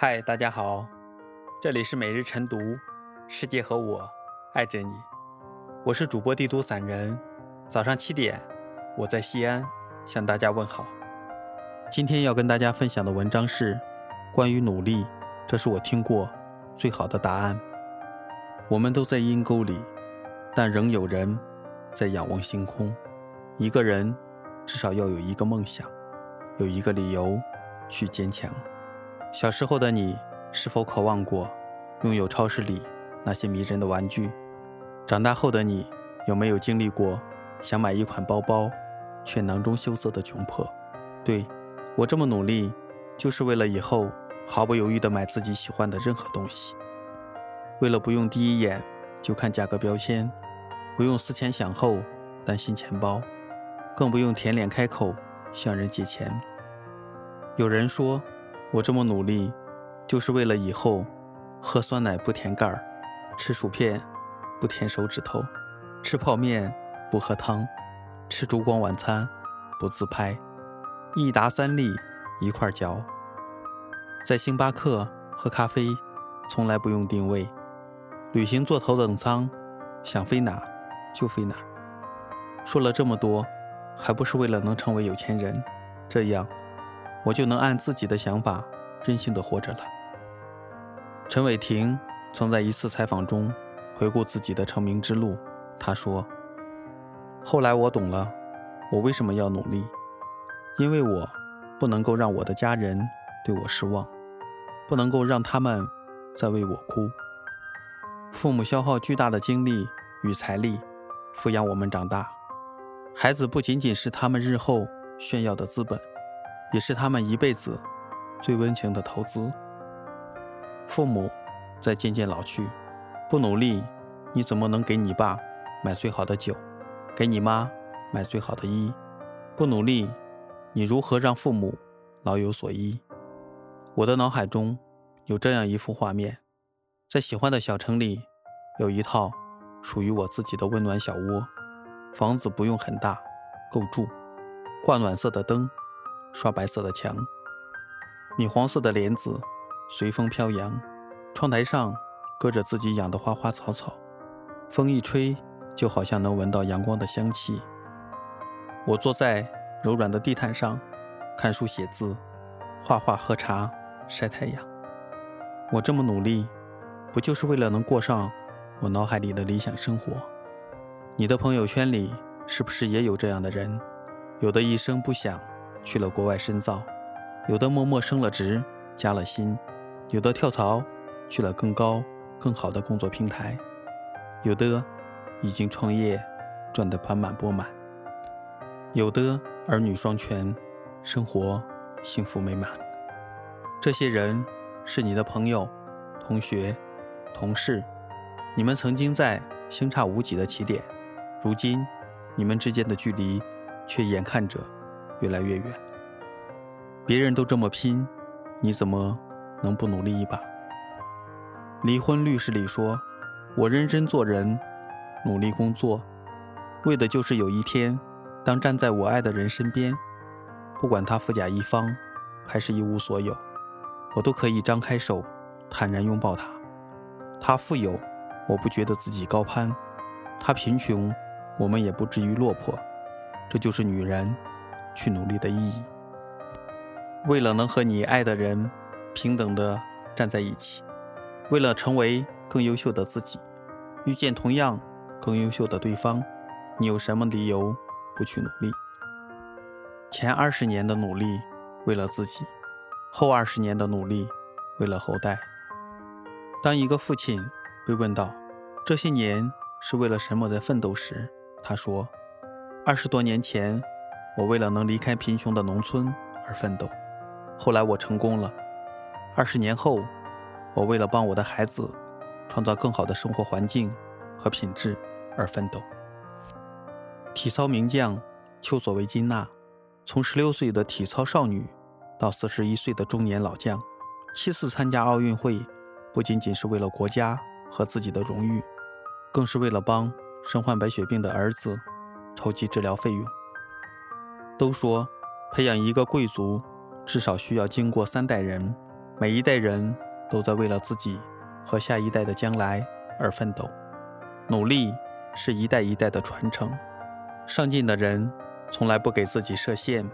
嗨，大家好，这里是每日晨读，世界和我爱着你，我是主播帝都散人。早上七点，我在西安向大家问好。今天要跟大家分享的文章是关于努力，这是我听过最好的答案。我们都在阴沟里，但仍有人在仰望星空。一个人至少要有一个梦想，有一个理由去坚强。小时候的你，是否渴望过拥有超市里那些迷人的玩具？长大后的你，有没有经历过想买一款包包，却囊中羞涩的窘迫？对我这么努力，就是为了以后毫不犹豫地买自己喜欢的任何东西，为了不用第一眼就看价格标签，不用思前想后担心钱包，更不用舔脸开口向人借钱。有人说。我这么努力，就是为了以后喝酸奶不舔盖儿，吃薯片不舔手指头，吃泡面不喝汤，吃烛光晚餐不自拍，一打三粒一块嚼，在星巴克喝咖啡从来不用定位，旅行坐头等舱，想飞哪就飞哪。说了这么多，还不是为了能成为有钱人？这样。我就能按自己的想法任性的活着了。陈伟霆曾在一次采访中回顾自己的成名之路，他说：“后来我懂了，我为什么要努力，因为我不能够让我的家人对我失望，不能够让他们再为我哭。父母消耗巨大的精力与财力抚养我们长大，孩子不仅仅是他们日后炫耀的资本。”也是他们一辈子最温情的投资。父母在渐渐老去，不努力，你怎么能给你爸买最好的酒，给你妈买最好的衣？不努力，你如何让父母老有所依？我的脑海中有这样一幅画面：在喜欢的小城里，有一套属于我自己的温暖小窝，房子不用很大，够住，挂暖色的灯。刷白色的墙，米黄色的帘子随风飘扬，窗台上搁着自己养的花花草草，风一吹就好像能闻到阳光的香气。我坐在柔软的地毯上，看书写字，画画喝茶晒太阳。我这么努力，不就是为了能过上我脑海里的理想生活？你的朋友圈里是不是也有这样的人？有的一声不响。去了国外深造，有的默默升了职，加了薪；有的跳槽去了更高、更好的工作平台；有的已经创业，赚得盆满钵满；有的儿女双全，生活幸福美满。这些人是你的朋友、同学、同事，你们曾经在相差无几的起点，如今你们之间的距离却眼看着。越来越远，别人都这么拼，你怎么能不努力一把？离婚律师里说：“我认真做人，努力工作，为的就是有一天，当站在我爱的人身边，不管他富甲一方还是一无所有，我都可以张开手，坦然拥抱他。他富有，我不觉得自己高攀；他贫穷，我们也不至于落魄。这就是女人。”去努力的意义，为了能和你爱的人平等的站在一起，为了成为更优秀的自己，遇见同样更优秀的对方，你有什么理由不去努力？前二十年的努力为了自己，后二十年的努力为了后代。当一个父亲被问到这些年是为了什么在奋斗时，他说：“二十多年前。”我为了能离开贫穷的农村而奋斗，后来我成功了。二十年后，我为了帮我的孩子创造更好的生活环境和品质而奋斗。体操名将丘索维金娜，从十六岁的体操少女到四十一岁的中年老将，七次参加奥运会，不仅仅是为了国家和自己的荣誉，更是为了帮身患白血病的儿子筹集治疗费用。都说，培养一个贵族，至少需要经过三代人。每一代人都在为了自己和下一代的将来而奋斗。努力是一代一代的传承。上进的人从来不给自己设限，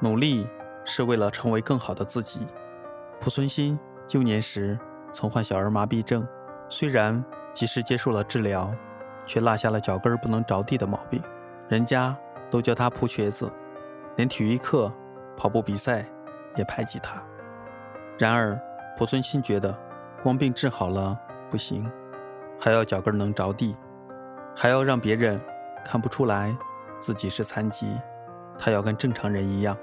努力是为了成为更好的自己。濮存昕幼年时曾患小儿麻痹症，虽然及时接受了治疗，却落下了脚跟不能着地的毛病。人家都叫他“蒲瘸子”，连体育课、跑步比赛也排挤他。然而，濮存昕觉得，光病治好了不行，还要脚跟能着地，还要让别人。看不出来自己是残疾，他要跟正常人一样。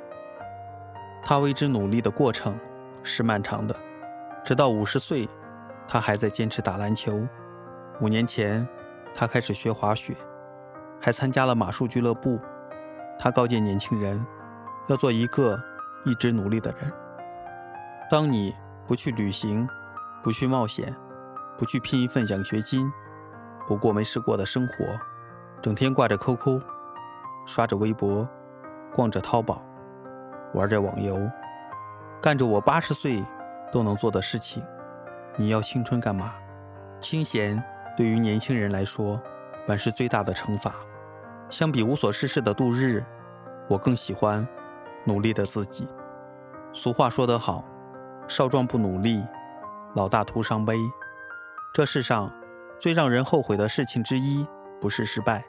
他为之努力的过程是漫长的，直到五十岁，他还在坚持打篮球。五年前，他开始学滑雪，还参加了马术俱乐部。他告诫年轻人，要做一个一直努力的人。当你不去旅行，不去冒险，不去拼一份奖学金，不过没试过的生活。整天挂着 QQ，刷着微博，逛着淘宝，玩着网游，干着我八十岁都能做的事情。你要青春干嘛？清闲对于年轻人来说，本是最大的惩罚。相比无所事事的度日，我更喜欢努力的自己。俗话说得好，少壮不努力，老大徒伤悲。这世上最让人后悔的事情之一。不是失败，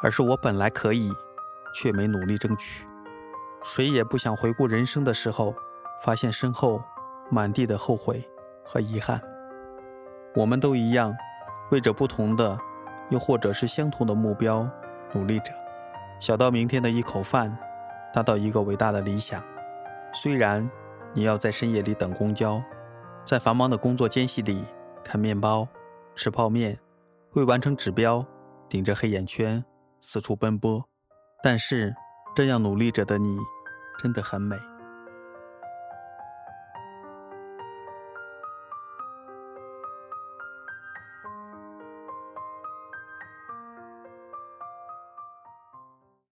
而是我本来可以，却没努力争取。谁也不想回顾人生的时候，发现身后满地的后悔和遗憾。我们都一样，为着不同的，又或者是相同的目标努力着。小到明天的一口饭，大到一个伟大的理想。虽然你要在深夜里等公交，在繁忙的工作间隙里啃面包、吃泡面，为完成指标。顶着黑眼圈四处奔波，但是这样努力着的你，真的很美。